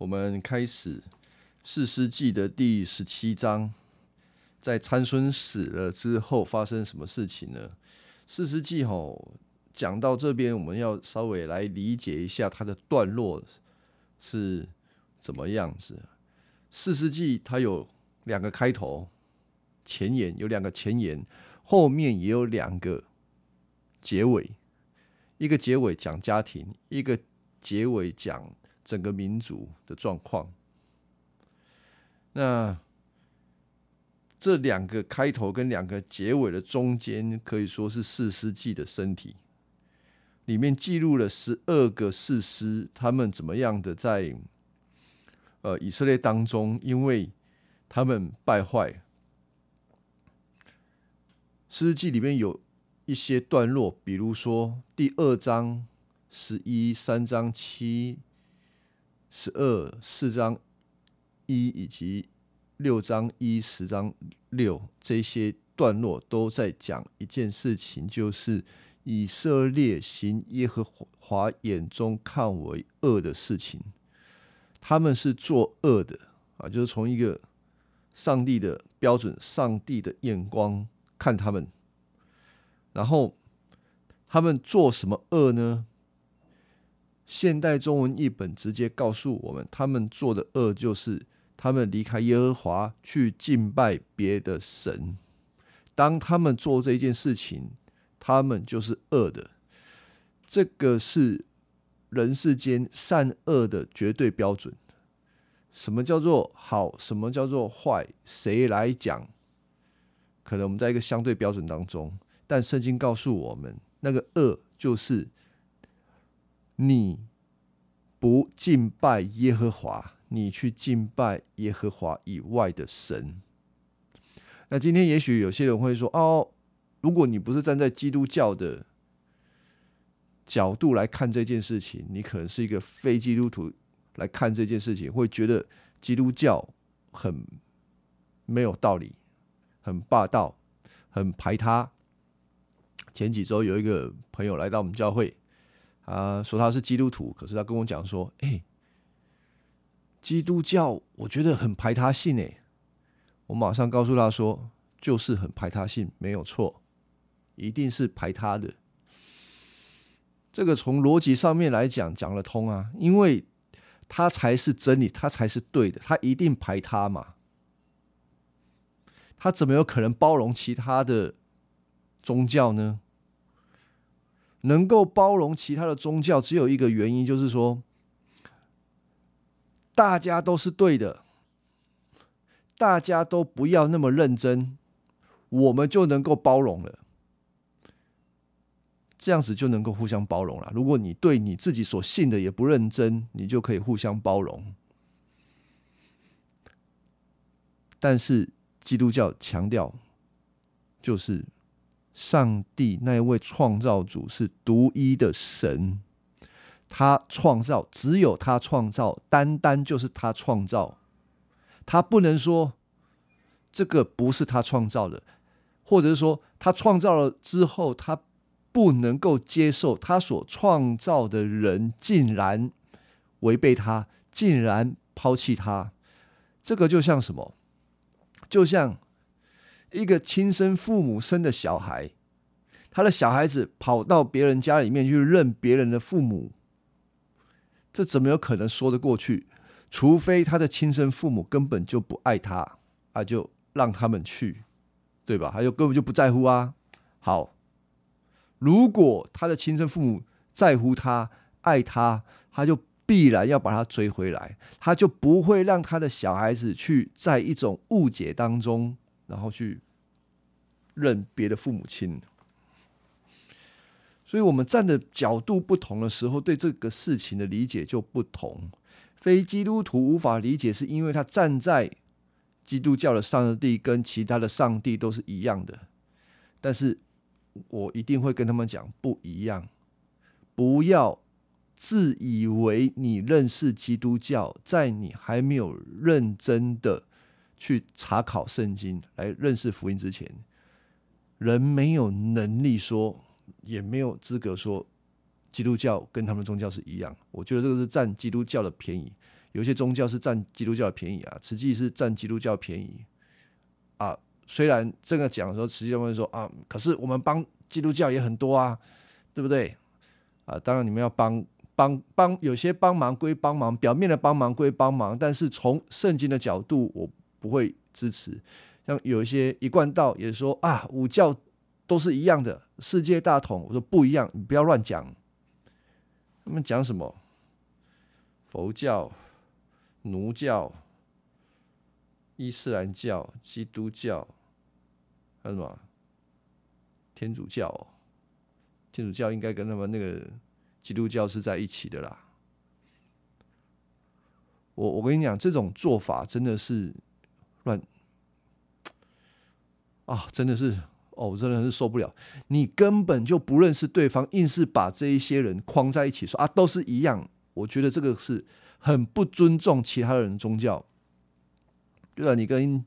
我们开始四世纪的第十七章，在参孙死了之后发生什么事情呢？四世纪吼讲到这边，我们要稍微来理解一下它的段落是怎么样子。四世纪它有两个开头，前言有两个前言，后面也有两个结尾，一个结尾讲家庭，一个结尾讲。整个民族的状况，那这两个开头跟两个结尾的中间，可以说是四世纪的身体，里面记录了十二个士师，他们怎么样的在呃以色列当中，因为他们败坏，诗记里面有一些段落，比如说第二章十一、三章七。十二四章一以及六章一十章六这些段落都在讲一件事情，就是以色列行耶和华眼中看为恶的事情。他们是作恶的啊，就是从一个上帝的标准、上帝的眼光看他们。然后他们做什么恶呢？现代中文译本直接告诉我们，他们做的恶就是他们离开耶和华去敬拜别的神。当他们做这件事情，他们就是恶的。这个是人世间善恶的绝对标准。什么叫做好？什么叫做坏？谁来讲？可能我们在一个相对标准当中，但圣经告诉我们，那个恶就是。你不敬拜耶和华，你去敬拜耶和华以外的神。那今天也许有些人会说：“哦，如果你不是站在基督教的角度来看这件事情，你可能是一个非基督徒来看这件事情，会觉得基督教很没有道理，很霸道，很排他。”前几周有一个朋友来到我们教会。啊，说他是基督徒，可是他跟我讲说：“哎，基督教我觉得很排他性哎。”我马上告诉他说：“就是很排他性，没有错，一定是排他的。这个从逻辑上面来讲讲得通啊，因为他才是真理，他才是对的，他一定排他嘛。他怎么有可能包容其他的宗教呢？”能够包容其他的宗教，只有一个原因，就是说，大家都是对的，大家都不要那么认真，我们就能够包容了。这样子就能够互相包容了。如果你对你自己所信的也不认真，你就可以互相包容。但是基督教强调，就是。上帝那一位创造主是独一的神，他创造只有他创造，单单就是他创造，他不能说这个不是他创造的，或者是说他创造了之后，他不能够接受他所创造的人竟然违背他，竟然抛弃他，这个就像什么？就像。一个亲生父母生的小孩，他的小孩子跑到别人家里面去认别人的父母，这怎么有可能说得过去？除非他的亲生父母根本就不爱他啊，就让他们去，对吧？他就根本就不在乎啊。好，如果他的亲生父母在乎他、爱他，他就必然要把他追回来，他就不会让他的小孩子去在一种误解当中。然后去认别的父母亲，所以我们站的角度不同的时候，对这个事情的理解就不同。非基督徒无法理解，是因为他站在基督教的上帝跟其他的上帝都是一样的，但是我一定会跟他们讲不一样。不要自以为你认识基督教，在你还没有认真的。去查考圣经来认识福音之前，人没有能力说，也没有资格说基督教跟他们宗教是一样。我觉得这个是占基督教的便宜，有些宗教是占基督教的便宜啊，实际是占基督教便宜啊。虽然这个讲说，实际上会说啊，可是我们帮基督教也很多啊，对不对？啊，当然你们要帮帮帮，有些帮忙归帮忙，表面的帮忙归帮忙，但是从圣经的角度，我不会支持。像有一些一贯道也说啊，五教都是一样的，世界大同。我说不一样，你不要乱讲。他们讲什么？佛教、奴教、伊斯兰教、基督教，还有什么？天主教。天主教应该跟他们那个基督教是在一起的啦。我我跟你讲，这种做法真的是乱啊！真的是哦，我真的是受不了。你根本就不认识对方，硬是把这一些人框在一起，说啊都是一样。我觉得这个是很不尊重其他人宗教。对啊，你跟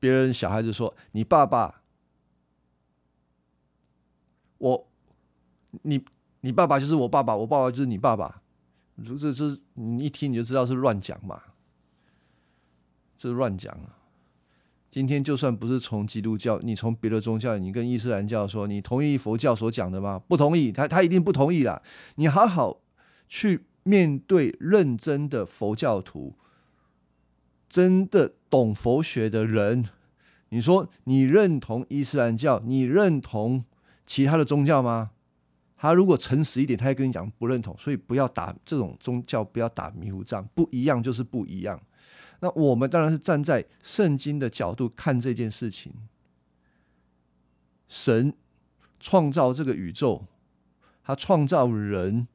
别人小孩子说，你爸爸，我，你你爸爸就是我爸爸，我爸爸就是你爸爸，这这你一听你就知道是乱讲嘛，这是乱讲啊。今天就算不是从基督教，你从别的宗教，你跟伊斯兰教说，你同意佛教所讲的吗？不同意，他他一定不同意啦。你好好去面对认真的佛教徒，真的懂佛学的人，你说你认同伊斯兰教，你认同其他的宗教吗？他如果诚实一点，他会跟你讲不认同。所以不要打这种宗教，不要打迷糊仗，不一样就是不一样。那我们当然是站在圣经的角度看这件事情。神创造这个宇宙，他创造人，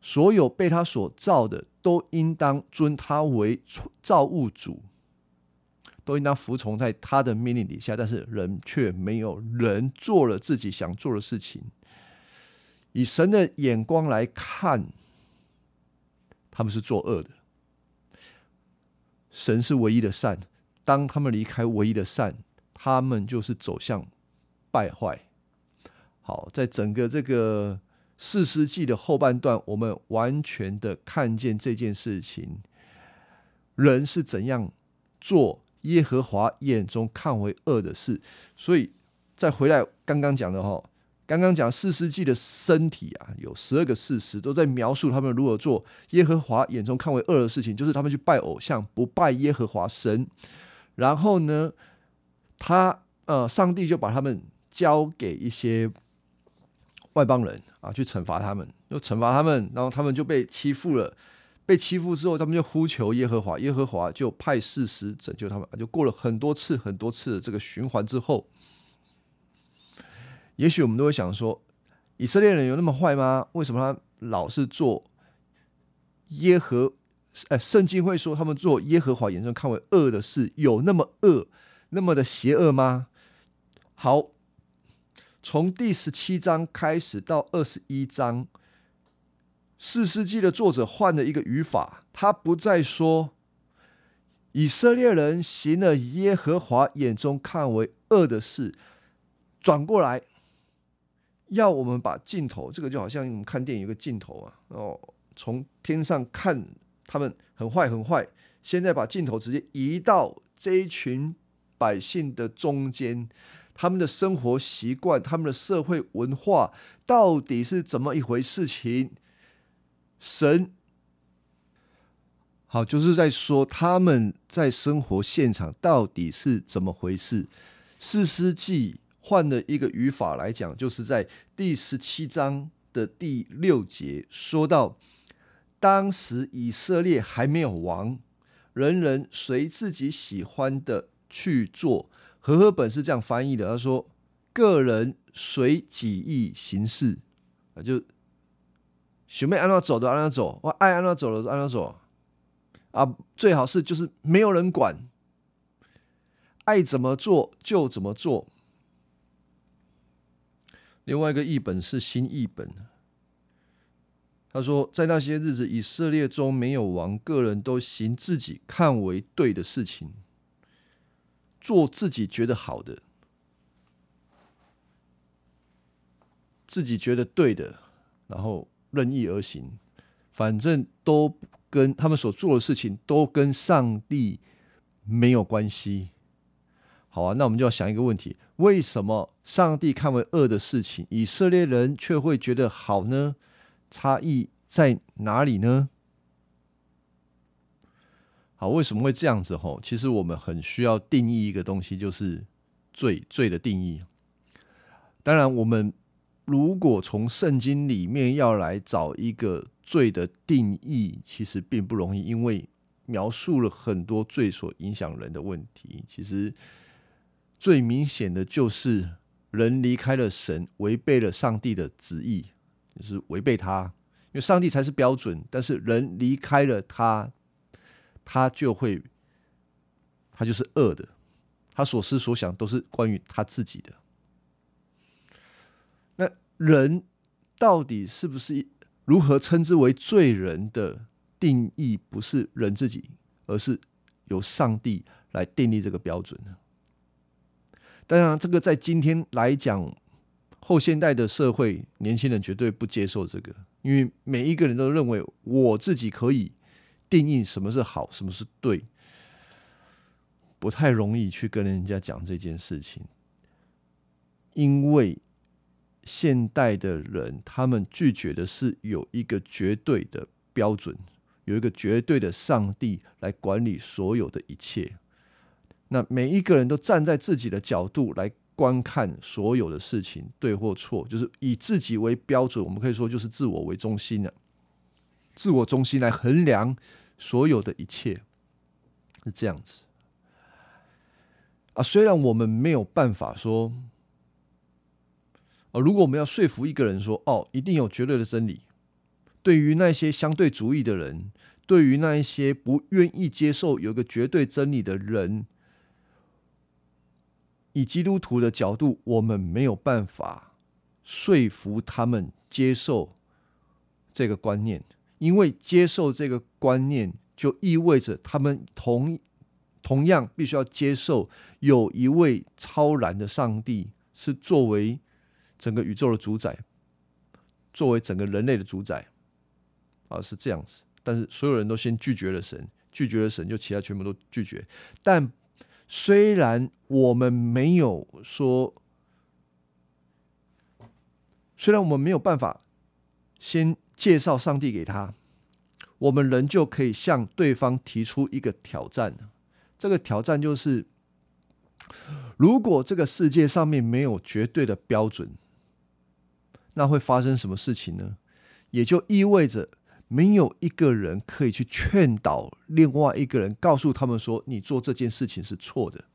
所有被他所造的都应当尊他为造物主，都应当服从在他的命令底下。但是人却没有，人做了自己想做的事情。以神的眼光来看，他们是作恶的。神是唯一的善，当他们离开唯一的善，他们就是走向败坏。好，在整个这个四世纪的后半段，我们完全的看见这件事情，人是怎样做耶和华眼中看为恶的事。所以，再回来刚刚讲的哈。刚刚讲四世纪的身体啊，有十二个事实都在描述他们如何做耶和华眼中看为恶的事情，就是他们去拜偶像，不拜耶和华神。然后呢，他呃，上帝就把他们交给一些外邦人啊，去惩罚他们，又惩罚他们，然后他们就被欺负了。被欺负之后，他们就呼求耶和华，耶和华就派事实拯救他们。就过了很多次、很多次的这个循环之后。也许我们都会想说，以色列人有那么坏吗？为什么他老是做耶和？哎，圣经会说他们做耶和华眼中看为恶的事，有那么恶、那么的邪恶吗？好，从第十七章开始到二十一章，四世纪的作者换了一个语法，他不再说以色列人行了耶和华眼中看为恶的事，转过来。要我们把镜头，这个就好像我们看电影有个镜头啊，然后从天上看他们很坏很坏，现在把镜头直接移到这一群百姓的中间，他们的生活习惯、他们的社会文化到底是怎么一回事情？神好，就是在说他们在生活现场到底是怎么回事？四世纪。换了一个语法来讲，就是在第十七章的第六节说到，当时以色列还没有王，人人随自己喜欢的去做。和合本是这样翻译的，他说：“个人随己意行事，啊，就学妹按照走的按照走，我爱按照走的按照走，啊，最好是就是没有人管，爱怎么做就怎么做。”另外一个译本是新译本，他说，在那些日子，以色列中没有王，个人都行自己看为对的事情，做自己觉得好的，自己觉得对的，然后任意而行。反正都跟他们所做的事情都跟上帝没有关系。好啊，那我们就要想一个问题：为什么上帝看为恶的事情，以色列人却会觉得好呢？差异在哪里呢？好，为什么会这样子？吼，其实我们很需要定义一个东西，就是罪罪的定义。当然，我们如果从圣经里面要来找一个罪的定义，其实并不容易，因为描述了很多罪所影响人的问题。其实最明显的就是人离开了神，违背了上帝的旨意，就是违背他，因为上帝才是标准，但是人离开了他。他就会，他就是恶的，他所思所想都是关于他自己的。那人到底是不是如何称之为罪人的定义？不是人自己，而是由上帝来定立这个标准呢？当然，这个在今天来讲，后现代的社会，年轻人绝对不接受这个，因为每一个人都认为我自己可以。定义什么是好，什么是对，不太容易去跟人家讲这件事情，因为现代的人他们拒绝的是有一个绝对的标准，有一个绝对的上帝来管理所有的一切。那每一个人都站在自己的角度来观看所有的事情，对或错，就是以自己为标准。我们可以说，就是自我为中心的，自我中心来衡量。所有的一切是这样子啊，虽然我们没有办法说啊，如果我们要说服一个人说哦，一定有绝对的真理，对于那些相对主义的人，对于那一些不愿意接受有个绝对真理的人，以基督徒的角度，我们没有办法说服他们接受这个观念。因为接受这个观念，就意味着他们同同样必须要接受有一位超然的上帝是作为整个宇宙的主宰，作为整个人类的主宰，啊，是这样子。但是所有人都先拒绝了神，拒绝了神，就其他全部都拒绝。但虽然我们没有说，虽然我们没有办法先。介绍上帝给他，我们仍就可以向对方提出一个挑战。这个挑战就是：如果这个世界上面没有绝对的标准，那会发生什么事情呢？也就意味着没有一个人可以去劝导另外一个人，告诉他们说你做这件事情是错的。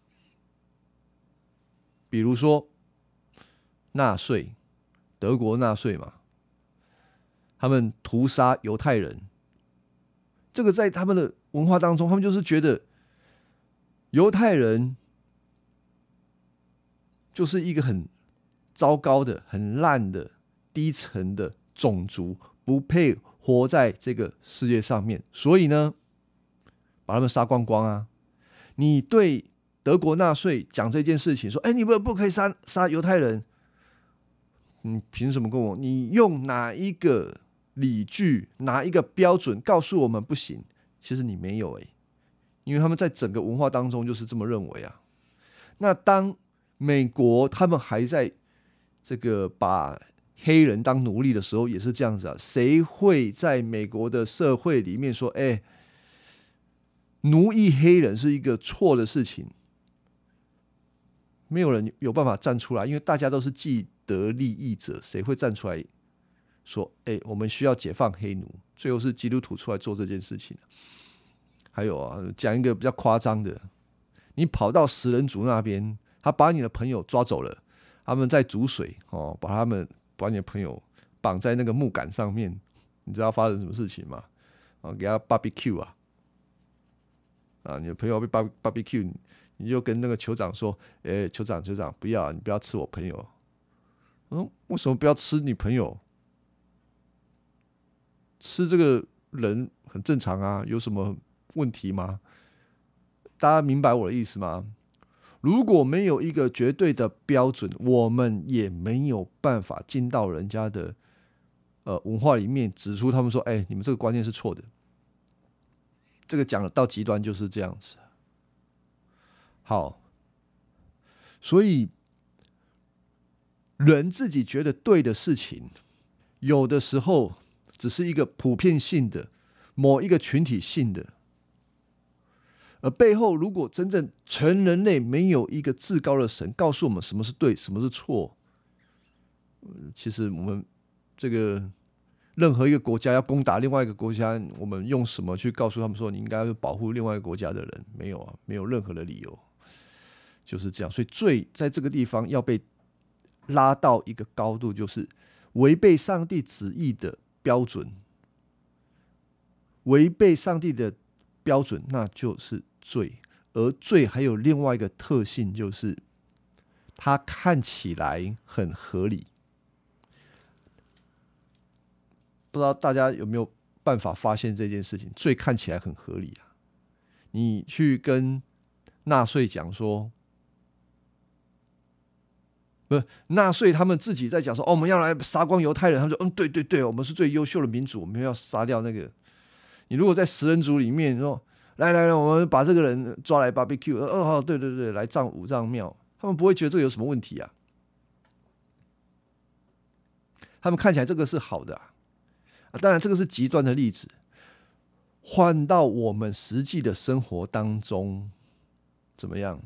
比如说纳粹，德国纳粹嘛。他们屠杀犹太人，这个在他们的文化当中，他们就是觉得犹太人就是一个很糟糕的、很烂的、低层的种族，不配活在这个世界上面。所以呢，把他们杀光光啊！你对德国纳税讲这件事情，说：“哎，你们不可以杀杀犹太人。”你凭什么跟我？你用哪一个？理据拿一个标准告诉我们不行，其实你没有诶，因为他们在整个文化当中就是这么认为啊。那当美国他们还在这个把黑人当奴隶的时候，也是这样子啊。谁会在美国的社会里面说，哎，奴役黑人是一个错的事情？没有人有办法站出来，因为大家都是既得利益者，谁会站出来？说：“哎，我们需要解放黑奴。”最后是基督徒出来做这件事情。还有啊，讲一个比较夸张的：你跑到食人族那边，他把你的朋友抓走了，他们在煮水哦，把他们把你的朋友绑在那个木杆上面，你知道发生什么事情吗？啊，给他 barbecue 啊！啊，你的朋友被 bar barbecue，你就跟那个酋长说：“哎，酋长，酋长，不要，你不要吃我朋友。”嗯，为什么不要吃你朋友？吃这个人很正常啊，有什么问题吗？大家明白我的意思吗？如果没有一个绝对的标准，我们也没有办法进到人家的呃文化里面指出他们说，哎，你们这个观念是错的。这个讲了到极端就是这样子。好，所以人自己觉得对的事情，有的时候只是一个普遍性的、某一个群体性的，而背后如果真正全人类没有一个至高的神告诉我们什么是对，什么是错，其实我们这个。任何一个国家要攻打另外一个国家，我们用什么去告诉他们说你应该保护另外一个国家的人？没有啊，没有任何的理由，就是这样。所以罪在这个地方要被拉到一个高度，就是违背上帝旨意的标准，违背上帝的标准，那就是罪。而罪还有另外一个特性，就是它看起来很合理。不知道大家有没有办法发现这件事情？罪看起来很合理啊！你去跟纳粹讲说，不是纳粹他们自己在讲说，哦，我们要来杀光犹太人。他们说，嗯，对对对，我们是最优秀的民主，我们要杀掉那个。你如果在食人族里面说，来来来，我们把这个人抓来 barbecue，哦，对对对，来葬五脏庙，他们不会觉得这个有什么问题啊？他们看起来这个是好的啊。当然，这个是极端的例子。换到我们实际的生活当中，怎么样？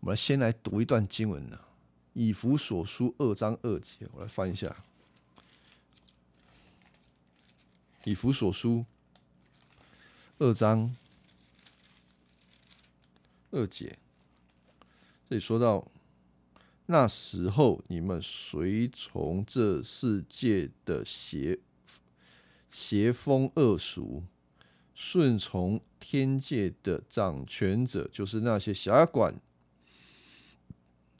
我们先来读一段经文呢，《以弗所书》二章二节，我来翻一下，《以弗所书》二章二节，这里说到。那时候，你们随从这世界的邪邪风恶俗，顺从天界的掌权者，就是那些辖管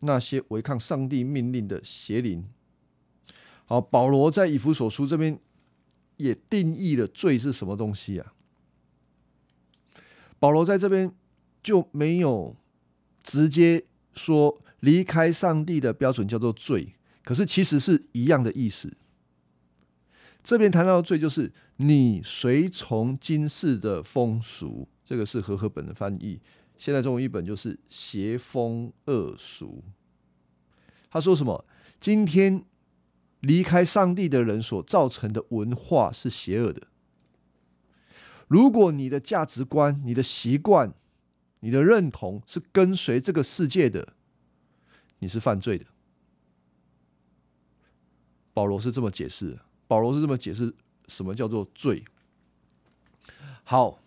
那些违抗上帝命令的邪灵。好，保罗在以弗所书这边也定义了罪是什么东西啊？保罗在这边就没有直接说。离开上帝的标准叫做罪，可是其实是一样的意思。这边谈到的罪，就是你随从今世的风俗，这个是和合本的翻译。现在中文译本就是邪风恶俗。他说什么？今天离开上帝的人所造成的文化是邪恶的。如果你的价值观、你的习惯、你的认同是跟随这个世界的。你是犯罪的，保罗是这么解释。保罗是这么解释什么叫做罪。好，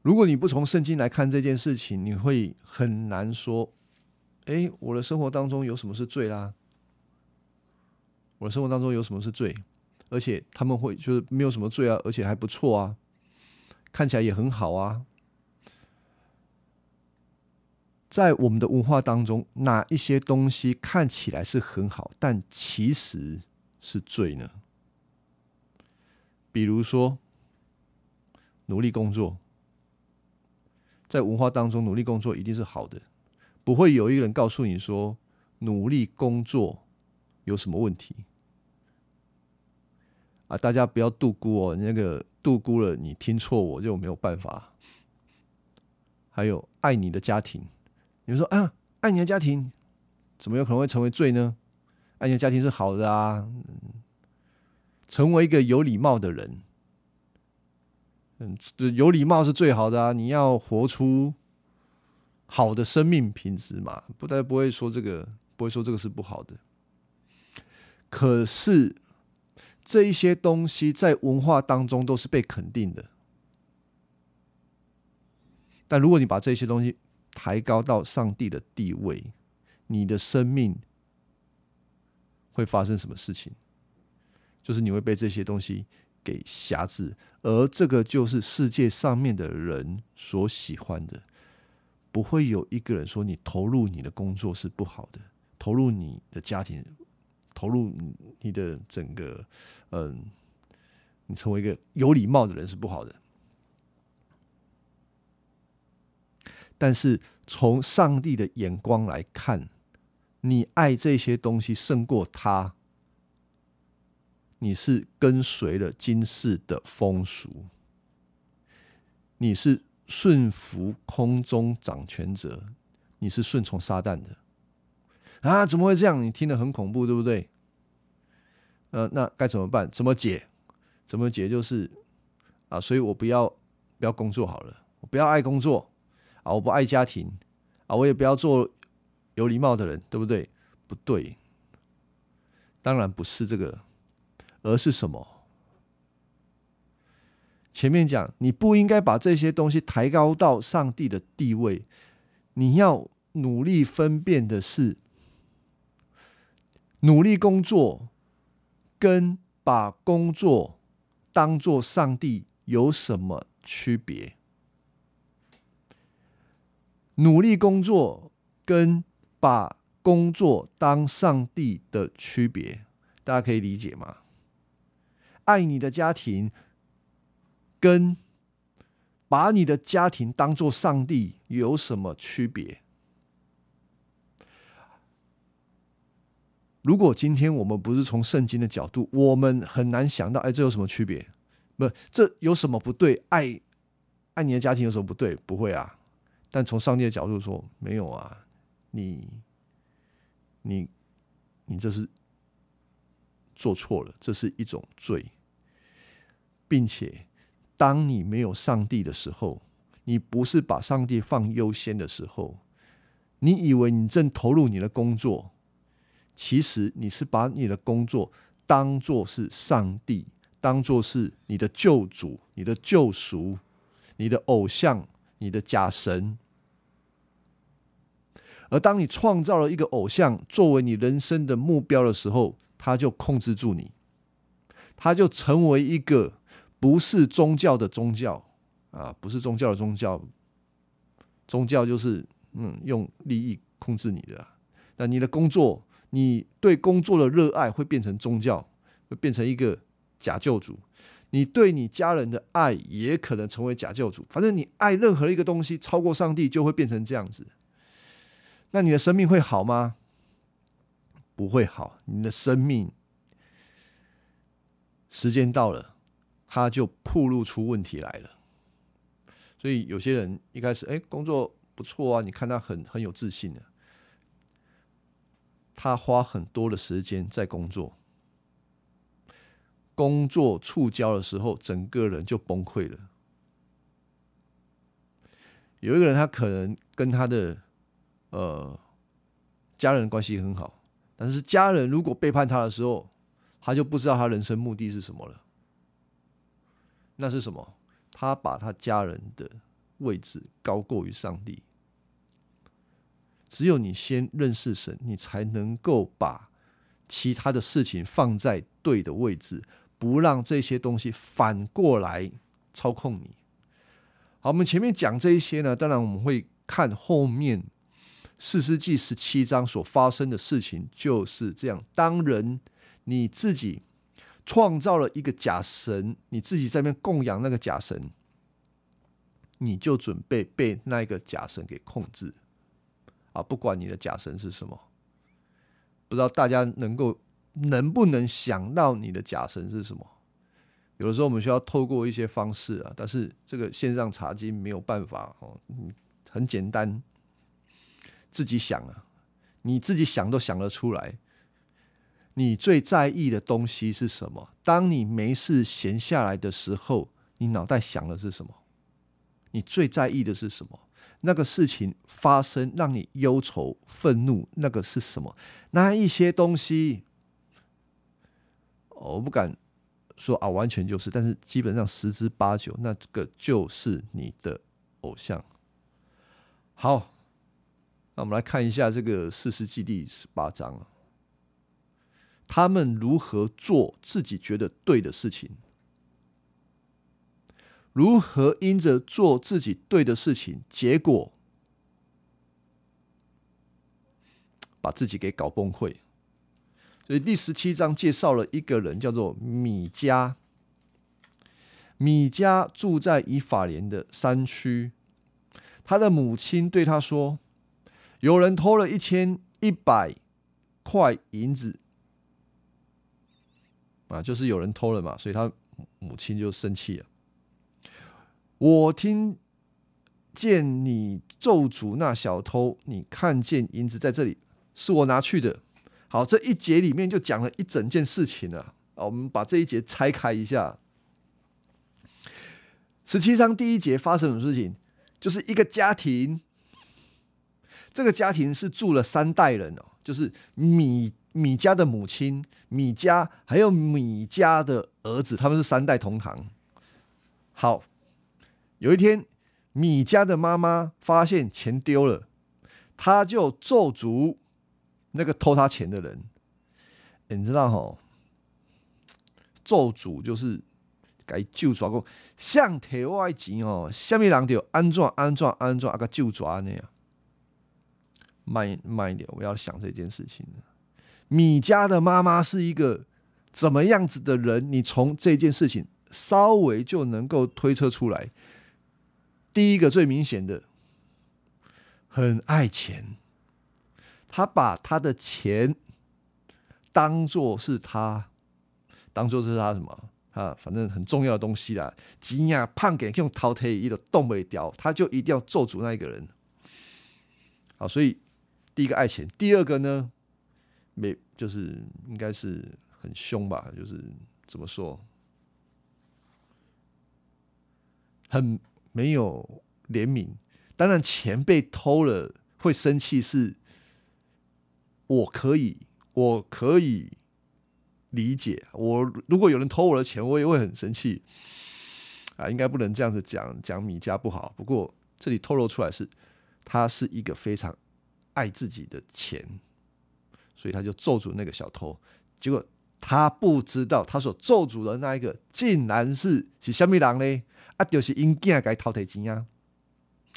如果你不从圣经来看这件事情，你会很难说：哎，我的生活当中有什么是罪啦？我的生活当中有什么是罪？而且他们会就是没有什么罪啊，而且还不错啊，看起来也很好啊。在我们的文化当中，哪一些东西看起来是很好，但其实是罪呢？比如说，努力工作，在文化当中，努力工作一定是好的，不会有一个人告诉你说努力工作有什么问题啊！大家不要度估哦，那个度估了，你听错我就没有办法。还有爱你的家庭。你说啊，爱你的家庭怎么有可能会成为罪呢？爱你的家庭是好的啊，成为一个有礼貌的人，嗯，有礼貌是最好的啊。你要活出好的生命品质嘛，不但不会说这个，不会说这个是不好的。可是这一些东西在文化当中都是被肯定的，但如果你把这些东西，抬高到上帝的地位，你的生命会发生什么事情？就是你会被这些东西给辖制，而这个就是世界上面的人所喜欢的。不会有一个人说你投入你的工作是不好的，投入你的家庭，投入你的整个，嗯，你成为一个有礼貌的人是不好的。但是从上帝的眼光来看，你爱这些东西胜过他，你是跟随了今世的风俗，你是顺服空中掌权者，你是顺从撒旦的啊？怎么会这样？你听得很恐怖，对不对？呃，那该怎么办？怎么解？怎么解？就是啊，所以我不要不要工作好了，我不要爱工作啊，我不爱家庭啊，我也不要做有礼貌的人，对不对？不对，当然不是这个。而是什么？前面讲，你不应该把这些东西抬高到上帝的地位。你要努力分辨的是，努力工作跟把工作当做上帝有什么区别？努力工作跟把工作当上帝的区别，大家可以理解吗？爱你的家庭，跟把你的家庭当做上帝有什么区别？如果今天我们不是从圣经的角度，我们很难想到，哎，这有什么区别？不，这有什么不对？爱爱你的家庭有什么不对？不会啊。但从上帝的角度说，没有啊。你你你这是。做错了，这是一种罪，并且当你没有上帝的时候，你不是把上帝放优先的时候，你以为你正投入你的工作，其实你是把你的工作当做是上帝，当做是你的救主、你的救赎、你的偶像、你的假神。而当你创造了一个偶像作为你人生的目标的时候，他就控制住你，他就成为一个不是宗教的宗教啊，不是宗教的宗教，宗教就是嗯用利益控制你的。那你的工作，你对工作的热爱会变成宗教，会变成一个假救主。你对你家人的爱也可能成为假救主。反正你爱任何一个东西超过上帝，就会变成这样子。那你的生命会好吗？不会好，你的生命时间到了，他就暴露出问题来了。所以有些人一开始哎工作不错啊，你看他很很有自信的，他花很多的时间在工作，工作触礁的时候，整个人就崩溃了。有一个人，他可能跟他的呃家人关系很好。但是家人如果背叛他的时候，他就不知道他人生目的是什么了。那是什么？他把他家人的位置高过于上帝。只有你先认识神，你才能够把其他的事情放在对的位置，不让这些东西反过来操控你。好，我们前面讲这一些呢，当然我们会看后面。四世纪十七章所发生的事情就是这样：当人你自己创造了一个假神，你自己在那边供养那个假神，你就准备被那一个假神给控制啊！不管你的假神是什么，不知道大家能够能不能想到你的假神是什么？有的时候我们需要透过一些方式啊，但是这个线上查经没有办法哦，很简单。自己想啊，你自己想都想得出来。你最在意的东西是什么？当你没事闲下来的时候，你脑袋想的是什么？你最在意的是什么？那个事情发生让你忧愁、愤怒，那个是什么？那一些东西，我不敢说啊，完全就是，但是基本上十之八九，那个就是你的偶像。好。那我们来看一下这个四世纪第十八章，他们如何做自己觉得对的事情，如何因着做自己对的事情，结果把自己给搞崩溃。所以第十七章介绍了一个人，叫做米迦。米迦住在以法莲的山区，他的母亲对他说。有人偷了一千一百块银子，啊，就是有人偷了嘛，所以他母亲就生气了。我听见你咒诅那小偷，你看见银子在这里，是我拿去的。好，这一节里面就讲了一整件事情了。啊，我们把这一节拆开一下。十七章第一节发生什么事情？就是一个家庭，这个家庭是住了三代人哦，就是米米家的母亲、米家还有米家的儿子，他们是三代同堂。好。有一天，米家的妈妈发现钱丢了，他就咒诅那个偷他钱的人。你知道哈？咒诅就是该救抓过，像铁外钱哦，下面人就安装安装安装啊个救抓那样。慢慢一点，我要想这件事情米家的妈妈是一个怎么样子的人？你从这件事情稍微就能够推测出来。第一个最明显的，很爱钱，他把他的钱当做是他，当做是他什么啊？反正很重要的东西啦。钱呀，胖给用掏忒一的动不掉，他就一定要做主那一个人。好，所以第一个爱钱，第二个呢，没就是应该是很凶吧？就是怎么说，很。没有怜悯，当然钱被偷了会生气，是我可以，我可以理解。我如果有人偷我的钱，我也会很生气。啊，应该不能这样子讲，讲米家不好。不过这里透露出来是，他是一个非常爱自己的钱，所以他就咒诅那个小偷。结果他不知道，他所咒诅的那一个，竟然是是虾米人呢？啊，就是因囝该偷提钱啊，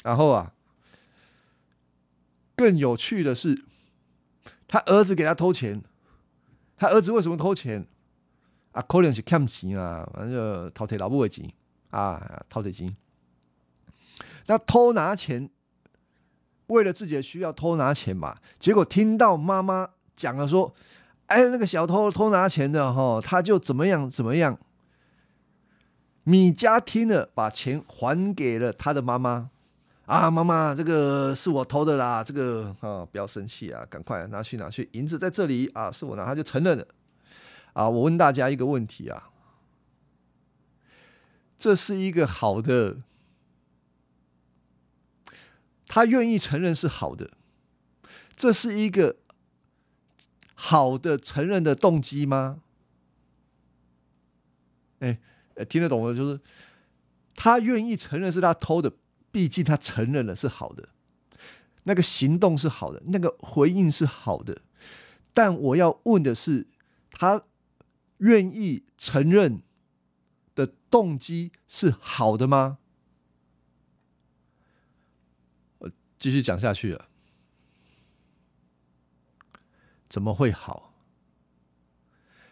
然后啊，更有趣的是，他儿子给他偷钱，他儿子为什么偷钱？啊，可能是欠钱啊，反正就偷提老母的钱啊，偷提钱。那偷拿钱，为了自己的需要偷拿钱嘛，结果听到妈妈讲了说，哎，那个小偷偷拿钱的哈，他就怎么样怎么样。米迦听了，把钱还给了他的妈妈。啊，妈妈，这个是我偷的啦，这个啊，不要生气啊，赶快拿去拿去，银子在这里啊，是我拿，他就承认了。啊，我问大家一个问题啊，这是一个好的，他愿意承认是好的，这是一个好的承认的动机吗？哎。听得懂的，就是他愿意承认是他偷的，毕竟他承认了是好的，那个行动是好的，那个回应是好的。但我要问的是，他愿意承认的动机是好的吗？我继续讲下去了，怎么会好？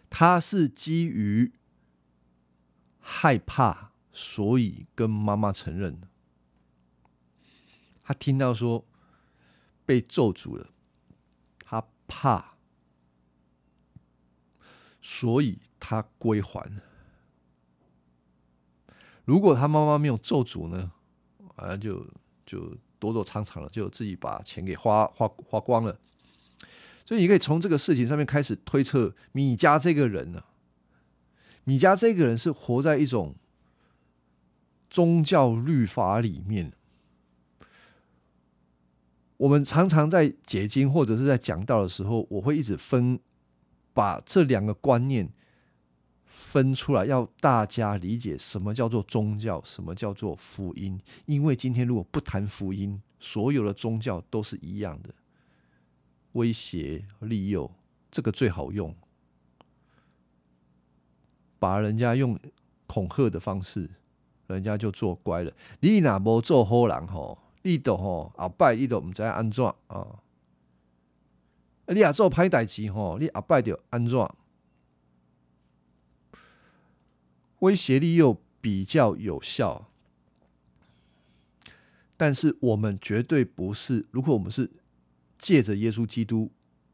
他是基于。害怕，所以跟妈妈承认。他听到说被咒诅了，他怕，所以他归还。如果他妈妈没有咒诅呢？啊，就就躲躲藏藏了，就自己把钱给花花花光了。所以你可以从这个事情上面开始推测米家这个人呢。米迦这个人是活在一种宗教律法里面。我们常常在解经或者是在讲道的时候，我会一直分把这两个观念分出来，要大家理解什么叫做宗教，什么叫做福音。因为今天如果不谈福音，所有的宗教都是一样的，威胁、利诱，这个最好用。把人家用恐吓的方式，人家就做乖了。你若无做好人吼，你都吼后摆你都唔知安怎啊？你若做歹代志吼，你后摆就安怎？威胁力又比较有效，但是我们绝对不是。如果我们是借着耶稣基督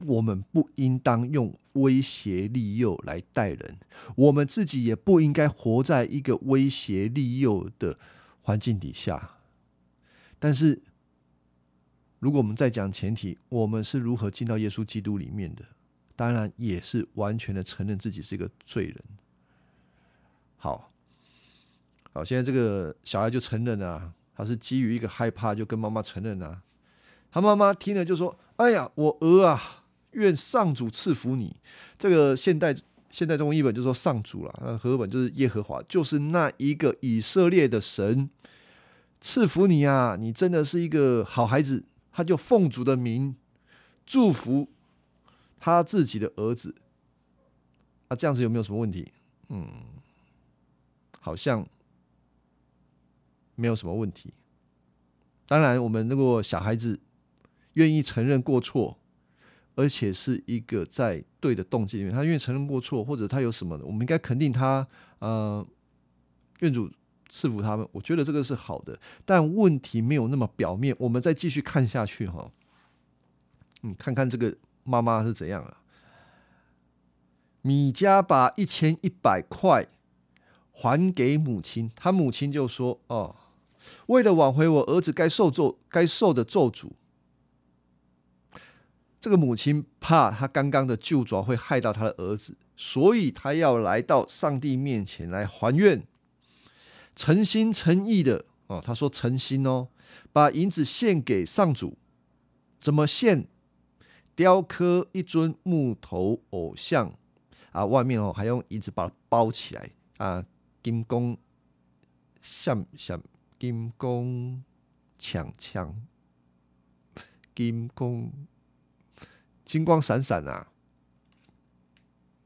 我们不应当用威胁利诱来待人，我们自己也不应该活在一个威胁利诱的环境底下。但是，如果我们再讲前提，我们是如何进到耶稣基督里面的，当然也是完全的承认自己是一个罪人。好，好，现在这个小孩就承认了，他是基于一个害怕，就跟妈妈承认了。他妈妈听了就说：“哎呀，我儿啊，愿上主赐福你。”这个现代现代中文译本就说上主了，那和本就是耶和华，就是那一个以色列的神赐福你啊！你真的是一个好孩子。他就奉主的名祝福他自己的儿子。啊，这样子有没有什么问题？嗯，好像没有什么问题。当然，我们如果小孩子。愿意承认过错，而且是一个在对的动机里面，他因为承认过错，或者他有什么的，我们应该肯定他。呃，愿主赐福他们，我觉得这个是好的。但问题没有那么表面，我们再继续看下去哈。你看看这个妈妈是怎样啊？米家把一千一百块还给母亲，他母亲就说：“哦，为了挽回我儿子该受咒、该受的咒诅。”这个母亲怕他刚刚的旧爪会害到他的儿子，所以他要来到上帝面前来还愿，诚心诚意的哦，他说诚心哦，把银子献给上主。怎么献？雕刻一尊木头偶像啊，外面哦还用银子把它包起来啊，金工像像金工强强，金光。金光闪闪啊！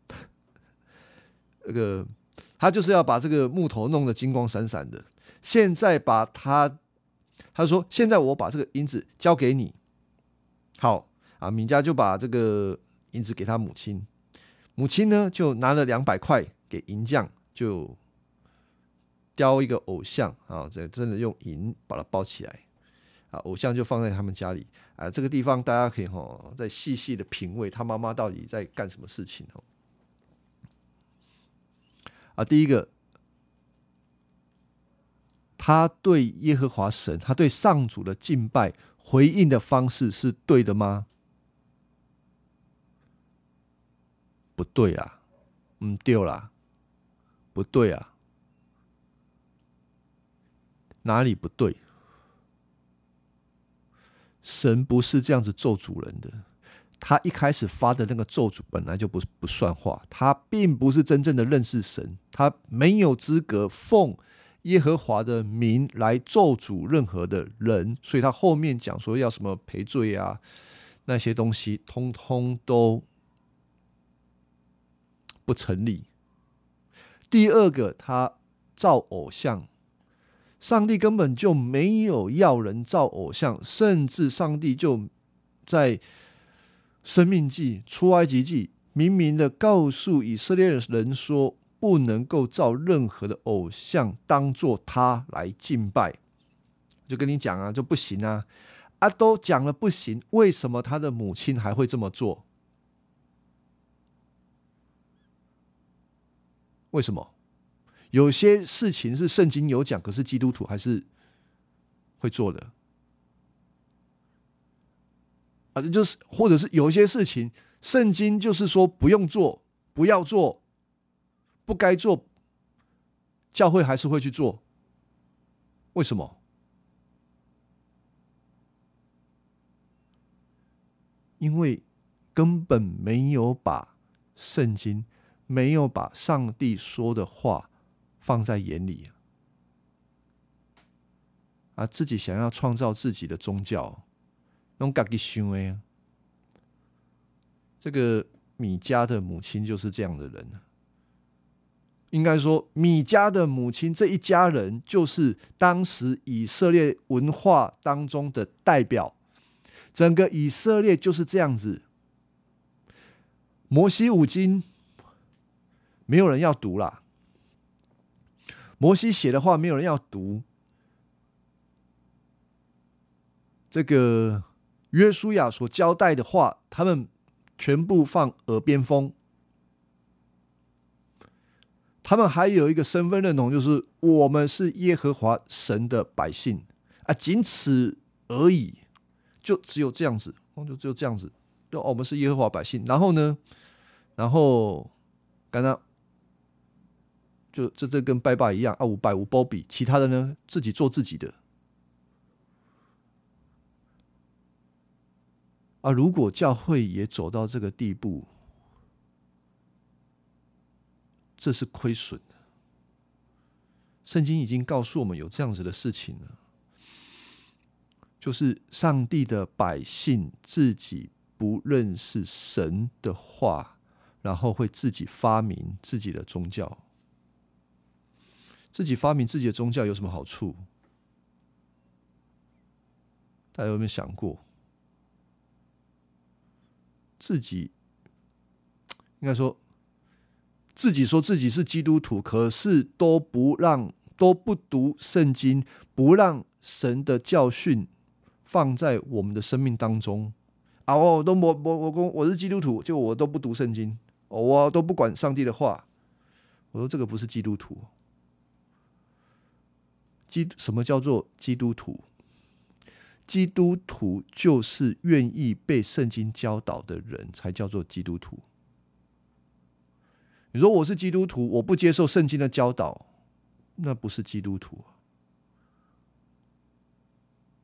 那个他就是要把这个木头弄得金光闪闪的。现在把他，他说：“现在我把这个银子交给你。”好啊，敏家就把这个银子给他母亲。母亲呢，就拿了两百块给银匠，就雕一个偶像啊，这真的用银把它包起来。啊，偶像就放在他们家里啊，这个地方大家可以哈再细细的品味他妈妈到底在干什么事情哦。啊，第一个，他对耶和华神，他对上主的敬拜回应的方式是对的吗？不对啊，嗯，丢了，不对啊，哪里不对？神不是这样子咒主人的，他一开始发的那个咒诅本来就不不算话，他并不是真正的认识神，他没有资格奉耶和华的名来咒诅任何的人，所以他后面讲说要什么赔罪啊，那些东西通通都不成立。第二个，他造偶像。上帝根本就没有要人造偶像，甚至上帝就在《生命记》《出埃及记》明明的告诉以色列人说，不能够造任何的偶像当做他来敬拜。就跟你讲啊，就不行啊！啊，都讲了不行，为什么他的母亲还会这么做？为什么？有些事情是圣经有讲，可是基督徒还是会做的啊，就是或者是有一些事情，圣经就是说不用做，不要做，不该做，教会还是会去做。为什么？因为根本没有把圣经，没有把上帝说的话。放在眼里啊，自己想要创造自己的宗教，用自己想的。这个米家的母亲就是这样的人。应该说，米家的母亲这一家人就是当时以色列文化当中的代表。整个以色列就是这样子。摩西五经没有人要读了。摩西写的话，没有人要读。这个约书亚所交代的话，他们全部放耳边风。他们还有一个身份认同，就是我们是耶和华神的百姓啊，仅此而已，就只有这样子，就只有这样子，就我们是耶和华百姓。然后呢，然后刚刚就这这跟拜拜一样啊，五百五波比，其他的呢自己做自己的。啊，如果教会也走到这个地步。这是亏损的。圣经已经告诉我们有这样子的事情了，就是上帝的百姓自己不认识神的话，然后会自己发明自己的宗教。自己发明自己的宗教有什么好处？大家有没有想过？自己应该说。自己说自己是基督徒，可是都不让都不读圣经，不让神的教训放在我们的生命当中啊！我都我我我我我是基督徒，就我都不读圣经，我都不管上帝的话。我说这个不是基督徒。基什么叫做基督徒？基督徒就是愿意被圣经教导的人，才叫做基督徒。你说我是基督徒，我不接受圣经的教导，那不是基督徒，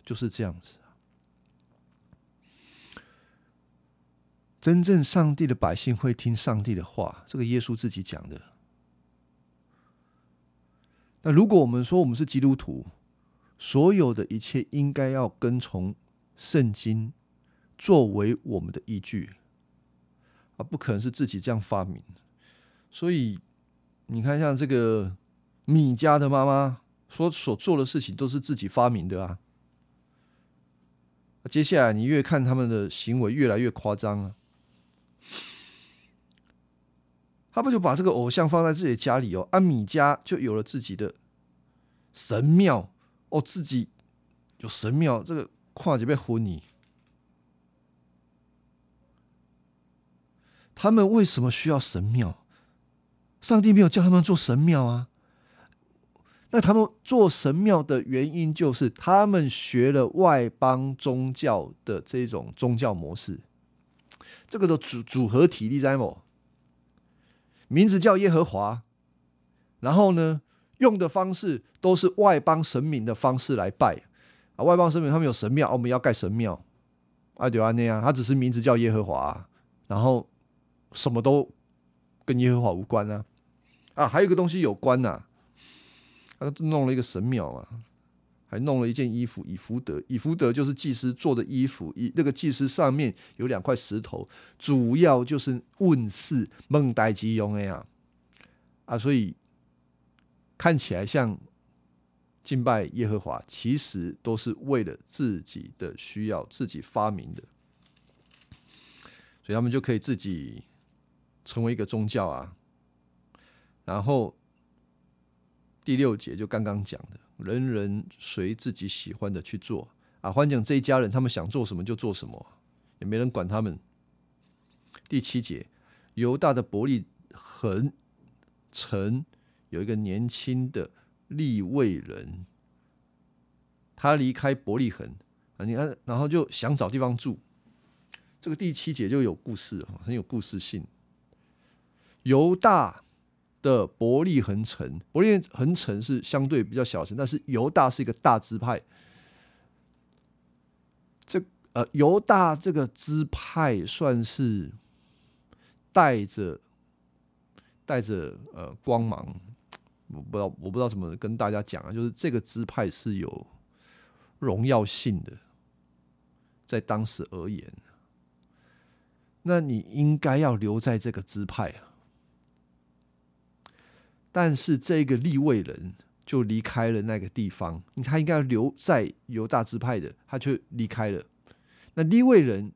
就是这样子。真正上帝的百姓会听上帝的话，这个耶稣自己讲的。那如果我们说我们是基督徒，所有的一切应该要跟从圣经作为我们的依据，而不可能是自己这样发明。所以你看，像这个米家的妈妈所所做的事情，都是自己发明的啊。接下来你越看他们的行为越来越夸张啊，他不就把这个偶像放在自己的家里哦？啊，米家就有了自己的神庙哦，自己有神庙，这个跨级被婚礼，他们为什么需要神庙？上帝没有叫他们做神庙啊，那他们做神庙的原因就是他们学了外邦宗教的这种宗教模式，这个的组组合体力在某，名字叫耶和华，然后呢用的方式都是外邦神明的方式来拜。啊，外邦神明他们有神庙，我们要盖神庙，啊就安那样，他只是名字叫耶和华，然后什么都跟耶和华无关啊。啊，还有一个东西有关呐，他弄了一个神庙啊，还弄了一件衣服，以福德，以福德就是祭司做的衣服，以那个祭司上面有两块石头，主要就是问世孟代基用的呀，啊，所以看起来像敬拜耶和华，其实都是为了自己的需要，自己发明的，所以他们就可以自己成为一个宗教啊。然后第六节就刚刚讲的，人人随自己喜欢的去做啊。换讲这一家人，他们想做什么就做什么，也没人管他们。第七节，犹大的伯利恒城有一个年轻的立位人，他离开伯利恒啊，你看，然后就想找地方住。这个第七节就有故事很有故事性。犹大。的伯利恒城，伯利恒城是相对比较小城，但是犹大是一个大支派。这呃，犹大这个支派算是带着带着呃光芒，我不知道我不知道怎么跟大家讲啊，就是这个支派是有荣耀性的，在当时而言，那你应该要留在这个支派啊。但是这个立位人就离开了那个地方，他应该留在犹大支派的，他却离开了。那立位人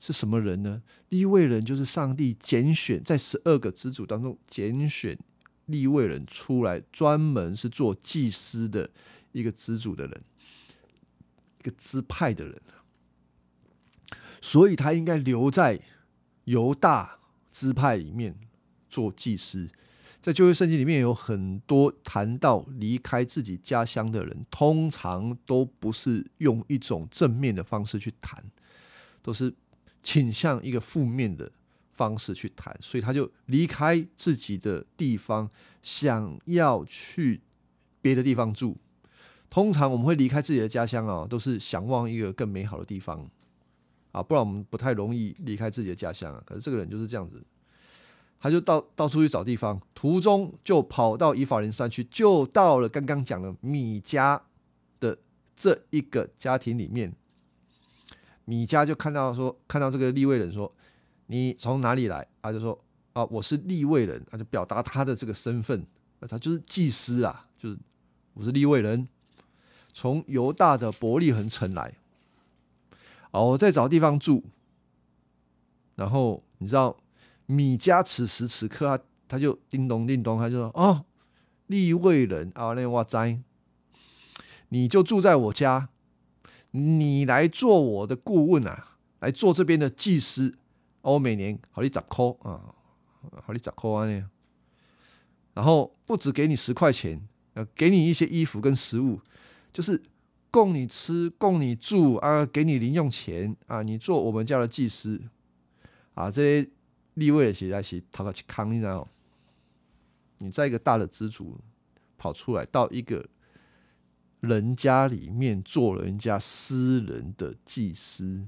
是什么人呢？立位人就是上帝拣选在十二个支组当中拣选立位人出来，专门是做祭司的一个支组的人，一个支派的人。所以他应该留在犹大支派里面做祭司。在旧约圣经里面有很多谈到离开自己家乡的人，通常都不是用一种正面的方式去谈，都是倾向一个负面的方式去谈，所以他就离开自己的地方，想要去别的地方住。通常我们会离开自己的家乡啊，都是想望一个更美好的地方啊，不然我们不太容易离开自己的家乡啊。可是这个人就是这样子。他就到到处去找地方，途中就跑到以法莲山去，就到了刚刚讲的米家的这一个家庭里面。米家就看到说，看到这个立位人说：“你从哪里来？”他就说：“啊，我是立位人。”他就表达他的这个身份，他就是祭司啊，就是我是立位人，从犹大的伯利恒城来。哦，我在找地方住，然后你知道。米家此时此刻啊，他就叮咚叮咚，他就说：“哦，立位人啊，那哇哉，你就住在我家，你来做我的顾问啊，来做这边的祭司。我每年好你十块啊，好你十块啊那然后不止给你十块钱，呃，给你一些衣服跟食物，就是供你吃、供你住啊，给你零用钱啊，你做我们家的祭司啊，这些。”立位的时在是他个去扛，你知道？你在一个大的支族跑出来，到一个人家里面做人家私人的祭司，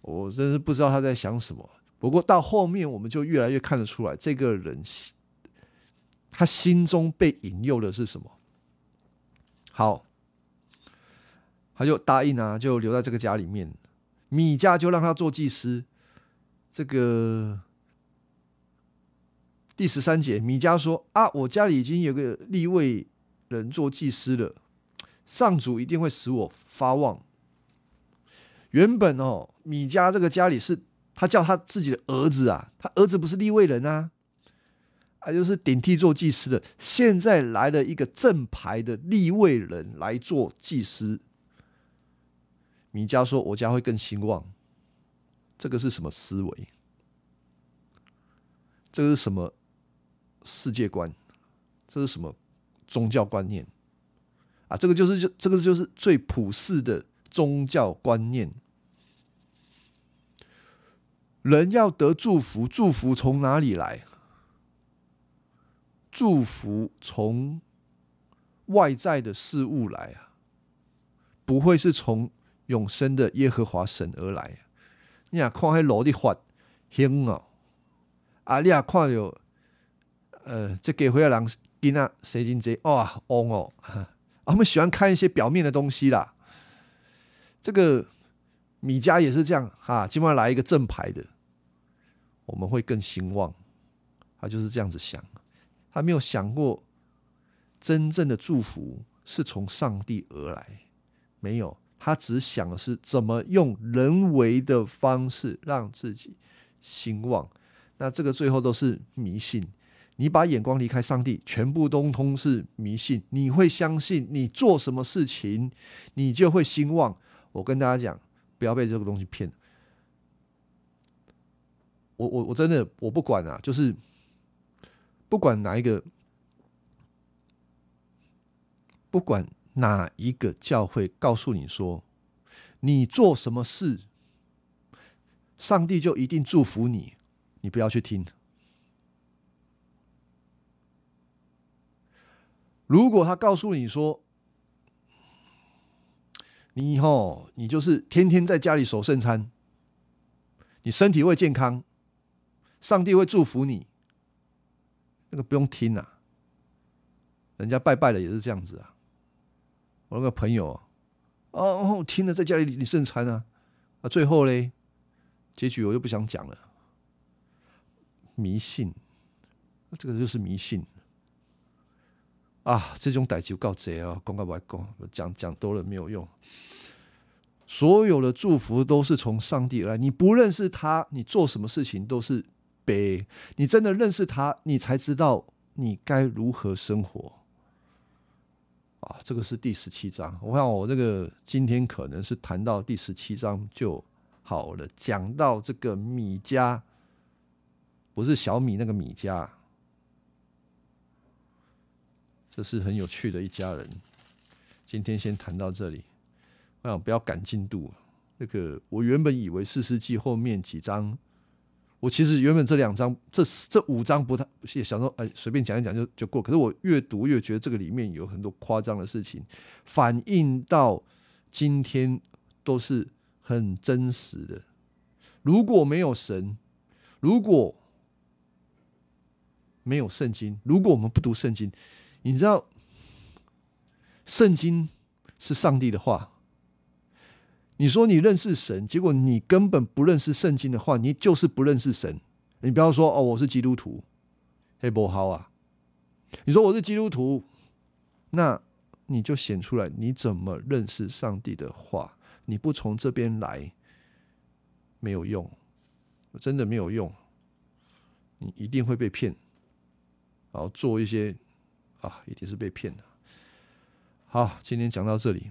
我真是不知道他在想什么。不过到后面，我们就越来越看得出来，这个人他心中被引诱的是什么？好，他就答应啊，就留在这个家里面。米家就让他做祭司。这个第十三节，米迦说：“啊，我家里已经有个立位人做祭司了，上主一定会使我发旺。”原本哦，米迦这个家里是他叫他自己的儿子啊，他儿子不是立位人啊，啊，就是顶替做祭司的。现在来了一个正牌的立位人来做祭司，米迦说：“我家会更兴旺。”这个是什么思维？这个是什么世界观？这是什么宗教观念？啊，这个就是就这个就是最普世的宗教观念。人要得祝福，祝福从哪里来？祝福从外在的事物来啊，不会是从永生的耶和华神而来。你也看迄路的发兴哦，啊！你也看到，呃，这给回来人囡仔生真济哇，旺哦！我们喜欢看一些表面的东西啦。这个米家也是这样哈，今晚来一个正牌的，我们会更兴旺。他就是这样子想，他没有想过真正的祝福是从上帝而来，没有。他只想的是怎么用人为的方式让自己兴旺，那这个最后都是迷信。你把眼光离开上帝，全部通通是迷信。你会相信你做什么事情，你就会兴旺。我跟大家讲，不要被这个东西骗。我我我真的我不管啊，就是不管哪一个，不管。哪一个教会告诉你说，你做什么事，上帝就一定祝福你？你不要去听。如果他告诉你说，你以后你就是天天在家里守圣餐，你身体会健康，上帝会祝福你，那个不用听啊，人家拜拜的也是这样子啊。我那个朋友啊，哦，听了在家里你圣餐啊，啊，最后嘞，结局我就不想讲了。迷信，这个就是迷信啊！这种歹就告贼啊，公告不讲，讲讲多了没有用。所有的祝福都是从上帝而来，你不认识他，你做什么事情都是悲。你真的认识他，你才知道你该如何生活。啊，这个是第十七章。我看我这个今天可能是谈到第十七章就好了，讲到这个米家，不是小米那个米家，这是很有趣的一家人。今天先谈到这里，我想不要赶进度。那个我原本以为四世纪后面几章，我其实原本这两章这这五章不太也想说，哎，随便讲一讲就就过。可是我越读越觉得这个里面有很多夸张的事情，反映到今天都是很真实的。如果没有神，如果没有圣经，如果我们不读圣经，你知道？圣经是上帝的话。你说你认识神，结果你根本不认识圣经的话，你就是不认识神。你不要说哦，我是基督徒，黑不好啊。你说我是基督徒，那你就显出来，你怎么认识上帝的话？你不从这边来，没有用，真的没有用。你一定会被骗，然后做一些啊，一定是被骗的。好，今天讲到这里。